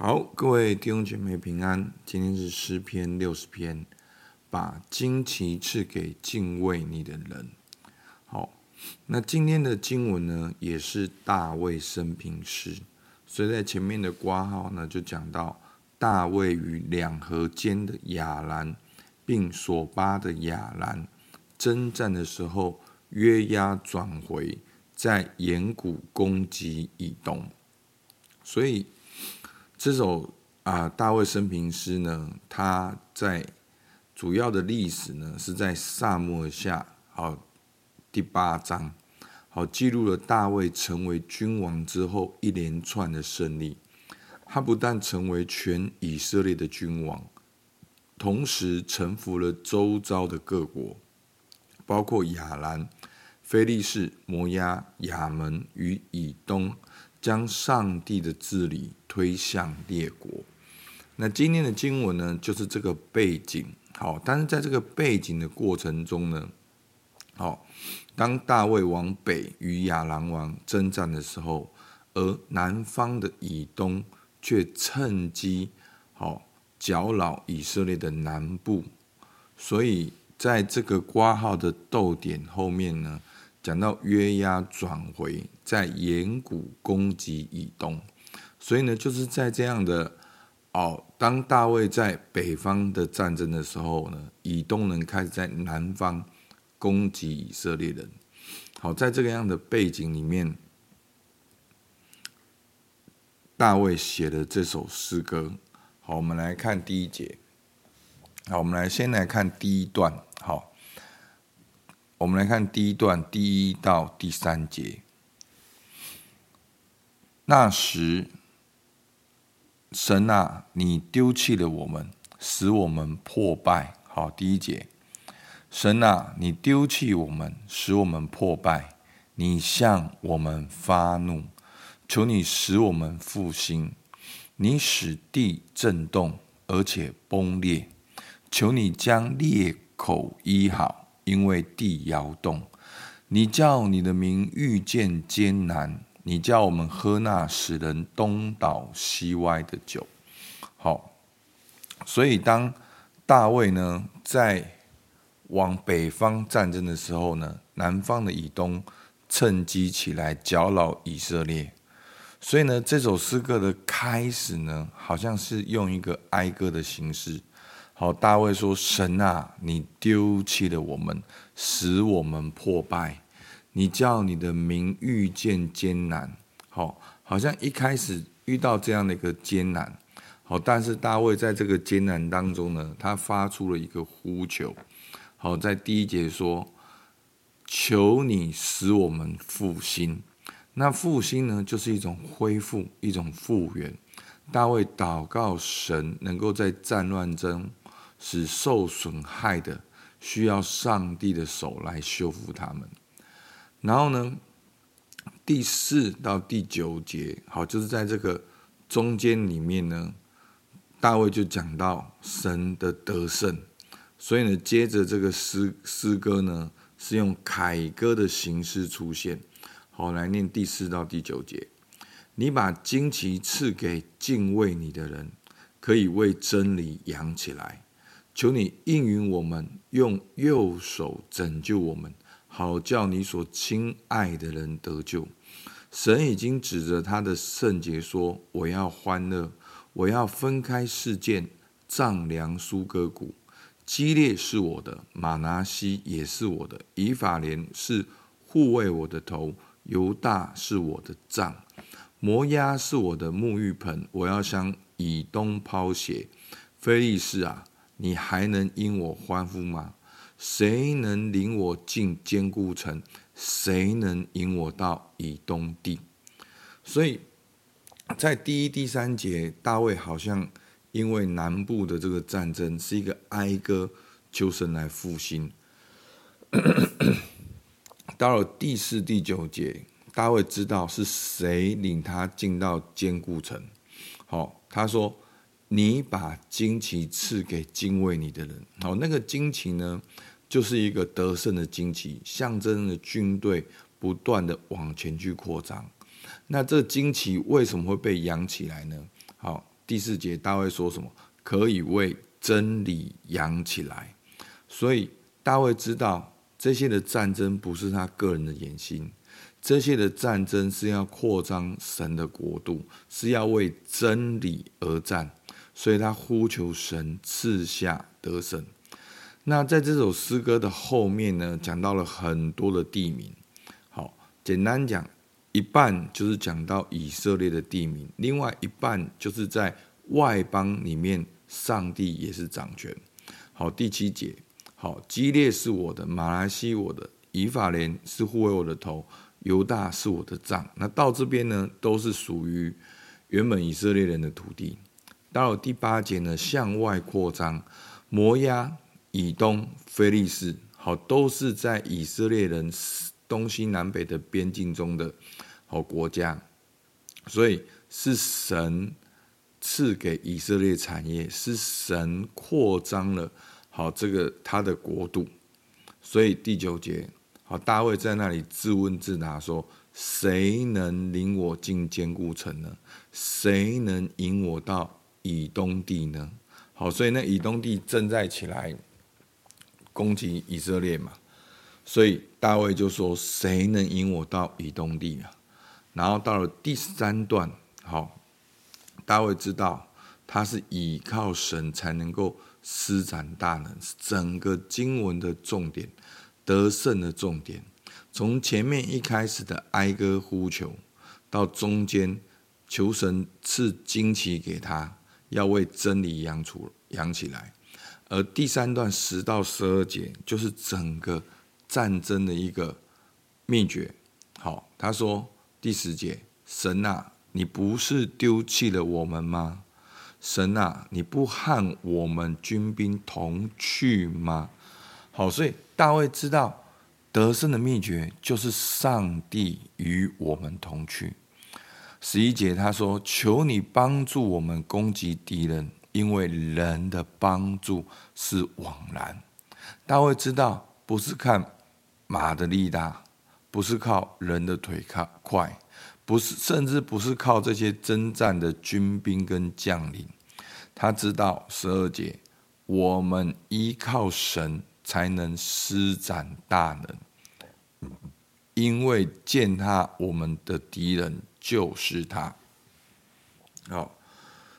好，各位弟兄姐妹平安。今天是诗篇六十篇，把旌旗赐给敬畏你的人。好，那今天的经文呢，也是大卫生平诗，所以在前面的挂号呢，就讲到大卫与两河间的亚兰，并索巴的亚兰征战的时候，约押转回，在盐谷攻击以东，所以。这首啊大卫生平诗呢，它在主要的历史呢是在撒母耳下好第八章，好记录了大卫成为君王之后一连串的胜利。他不但成为全以色列的君王，同时臣服了周遭的各国，包括亚兰、菲利士、摩押、亚门与以东。将上帝的治理推向列国。那今天的经文呢，就是这个背景。好，但是在这个背景的过程中呢，好，当大卫往北与亚兰王征战的时候，而南方的以东却趁机好搅扰以色列的南部。所以在这个括号的逗点后面呢，讲到约押转回，在盐谷攻击以东，所以呢，就是在这样的哦，当大卫在北方的战争的时候呢，以东人开始在南方攻击以色列人。好，在这个样的背景里面，大卫写的这首诗歌。好，我们来看第一节。好，我们来先来看第一段。好。我们来看第一段第一到第三节。那时，神啊，你丢弃了我们，使我们破败。好，第一节，神啊，你丢弃我们，使我们破败。你向我们发怒，求你使我们复兴。你使地震动，而且崩裂，求你将裂口医好。因为地摇动，你叫你的名遇见艰难，你叫我们喝那使人东倒西歪的酒。好，所以当大卫呢在往北方战争的时候呢，南方的以东趁机起来搅扰以色列。所以呢，这首诗歌的开始呢，好像是用一个哀歌的形式。好，大卫说：“神啊，你丢弃了我们，使我们破败。你叫你的民遇见艰难。好，好像一开始遇到这样的一个艰难。好，但是大卫在这个艰难当中呢，他发出了一个呼求。好，在第一节说：求你使我们复兴。那复兴呢，就是一种恢复，一种复原。大卫祷告神，能够在战乱中。”使受损害的需要上帝的手来修复他们。然后呢，第四到第九节，好，就是在这个中间里面呢，大卫就讲到神的得胜。所以呢，接着这个诗诗歌呢，是用凯歌的形式出现。好，来念第四到第九节：你把旌旗赐给敬畏你的人，可以为真理扬起来。求你应允我们，用右手拯救我们，好叫你所亲爱的人得救。神已经指着他的圣洁说：“我要欢乐，我要分开事件，丈量疏割谷。基列是我的，玛拿西也是我的，以法莲是护卫我的头，犹大是我的杖，摩押是我的沐浴盆。我要向以东抛血，非利士啊！”你还能因我欢呼吗？谁能领我进坚固城？谁能引我到以东地？所以在第一、第三节，大卫好像因为南部的这个战争是一个哀歌，求神来复兴。到了第四、第九节，大卫知道是谁领他进到坚固城。好，他说。你把旌旗赐给敬畏你的人，好，那个旌旗呢，就是一个得胜的旌旗，象征着军队不断的往前去扩张。那这旌旗为什么会被扬起来呢？好，第四节大卫说什么？可以为真理扬起来。所以大卫知道这些的战争不是他个人的野心，这些的战争是要扩张神的国度，是要为真理而战。所以他呼求神赐下得胜。那在这首诗歌的后面呢，讲到了很多的地名。好，简单讲，一半就是讲到以色列的地名，另外一半就是在外邦里面，上帝也是掌权。好，第七节，好，基列是我的，马来西我的，以法莲是护卫我的头，犹大是我的杖。那到这边呢，都是属于原本以色列人的土地。到了第八节呢，向外扩张，摩押、以东、非利士，好，都是在以色列人东西南北的边境中的好国家，所以是神赐给以色列产业，是神扩张了好这个他的国度。所以第九节，好，大卫在那里自问自答说：谁能领我进坚固城呢？谁能引我到？以东地呢？好，所以那以东地正在起来攻击以色列嘛，所以大卫就说：“谁能引我到以东地啊？”然后到了第三段，好，大卫知道他是倚靠神才能够施展大能，是整个经文的重点，得胜的重点，从前面一开始的哀歌呼求，到中间求神赐旌旗给他。要为真理扬出扬起来，而第三段十到十二节就是整个战争的一个秘诀。好，他说第十节：神啊，你不是丢弃了我们吗？神啊，你不和我们军兵同去吗？好，所以大卫知道得胜的秘诀就是上帝与我们同去。十一节，他说：“求你帮助我们攻击敌人，因为人的帮助是枉然。”大卫知道，不是看马的力大，不是靠人的腿靠快，不是，甚至不是靠这些征战的军兵跟将领。他知道十二节，我们依靠神才能施展大能，因为践踏我们的敌人。就是他，好，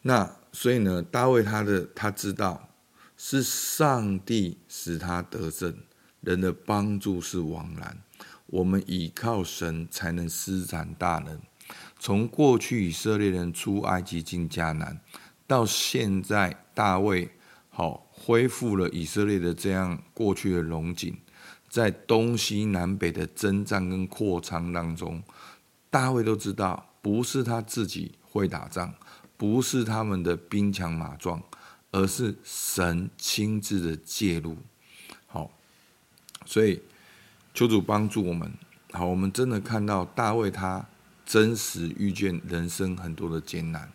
那所以呢，大卫他的他知道是上帝使他得胜，人的帮助是枉然。我们倚靠神才能施展大能。从过去以色列人出埃及进迦南，到现在大卫好恢复了以色列的这样过去的荣景，在东西南北的征战跟扩张当中。大卫都知道，不是他自己会打仗，不是他们的兵强马壮，而是神亲自的介入。好，所以求主帮助我们。好，我们真的看到大卫他真实遇见人生很多的艰难，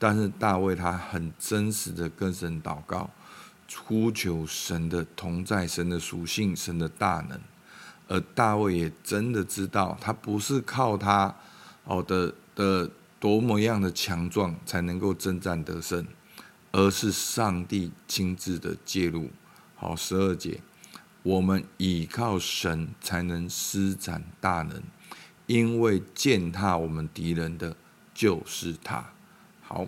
但是大卫他很真实的跟神祷告，呼求神的同在，神的属性，神的大能。而大卫也真的知道，他不是靠他哦的的多么样的强壮才能够征战得胜，而是上帝亲自的介入。好，十二节，我们倚靠神才能施展大能，因为践踏我们敌人的就是他。好，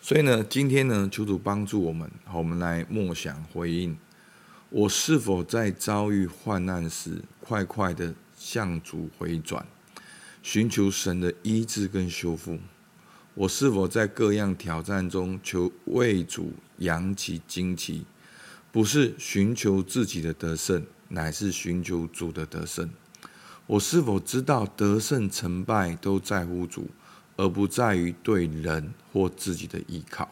所以呢，今天呢，求主帮助我们，好，我们来默想回应。我是否在遭遇患难时，快快的向主回转，寻求神的医治跟修复？我是否在各样挑战中求为主扬起旌旗？不是寻求自己的得胜，乃是寻求主的得胜。我是否知道得胜成败都在乎主，而不在于对人或自己的依靠？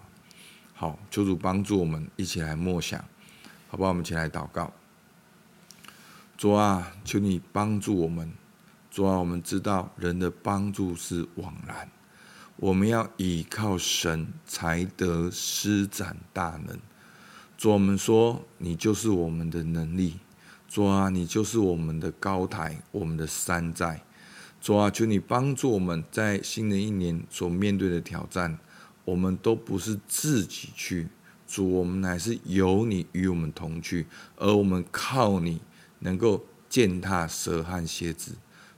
好，求主帮助我们一起来默想。好不好？我们一起来祷告。主啊，求你帮助我们。主啊，我们知道人的帮助是枉然，我们要倚靠神才得施展大能。主，我们说你就是我们的能力。主啊，你就是我们的高台，我们的山寨。主啊，求你帮助我们在新的一年所面对的挑战，我们都不是自己去，主，我们乃是有你与我们同去，而我们靠你能够践踏蛇和蝎子。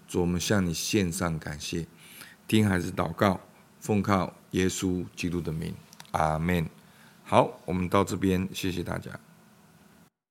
主，我们向你献上感谢，听孩子祷告，奉靠耶稣基督的名，阿门。好，我们到这边，谢谢大家。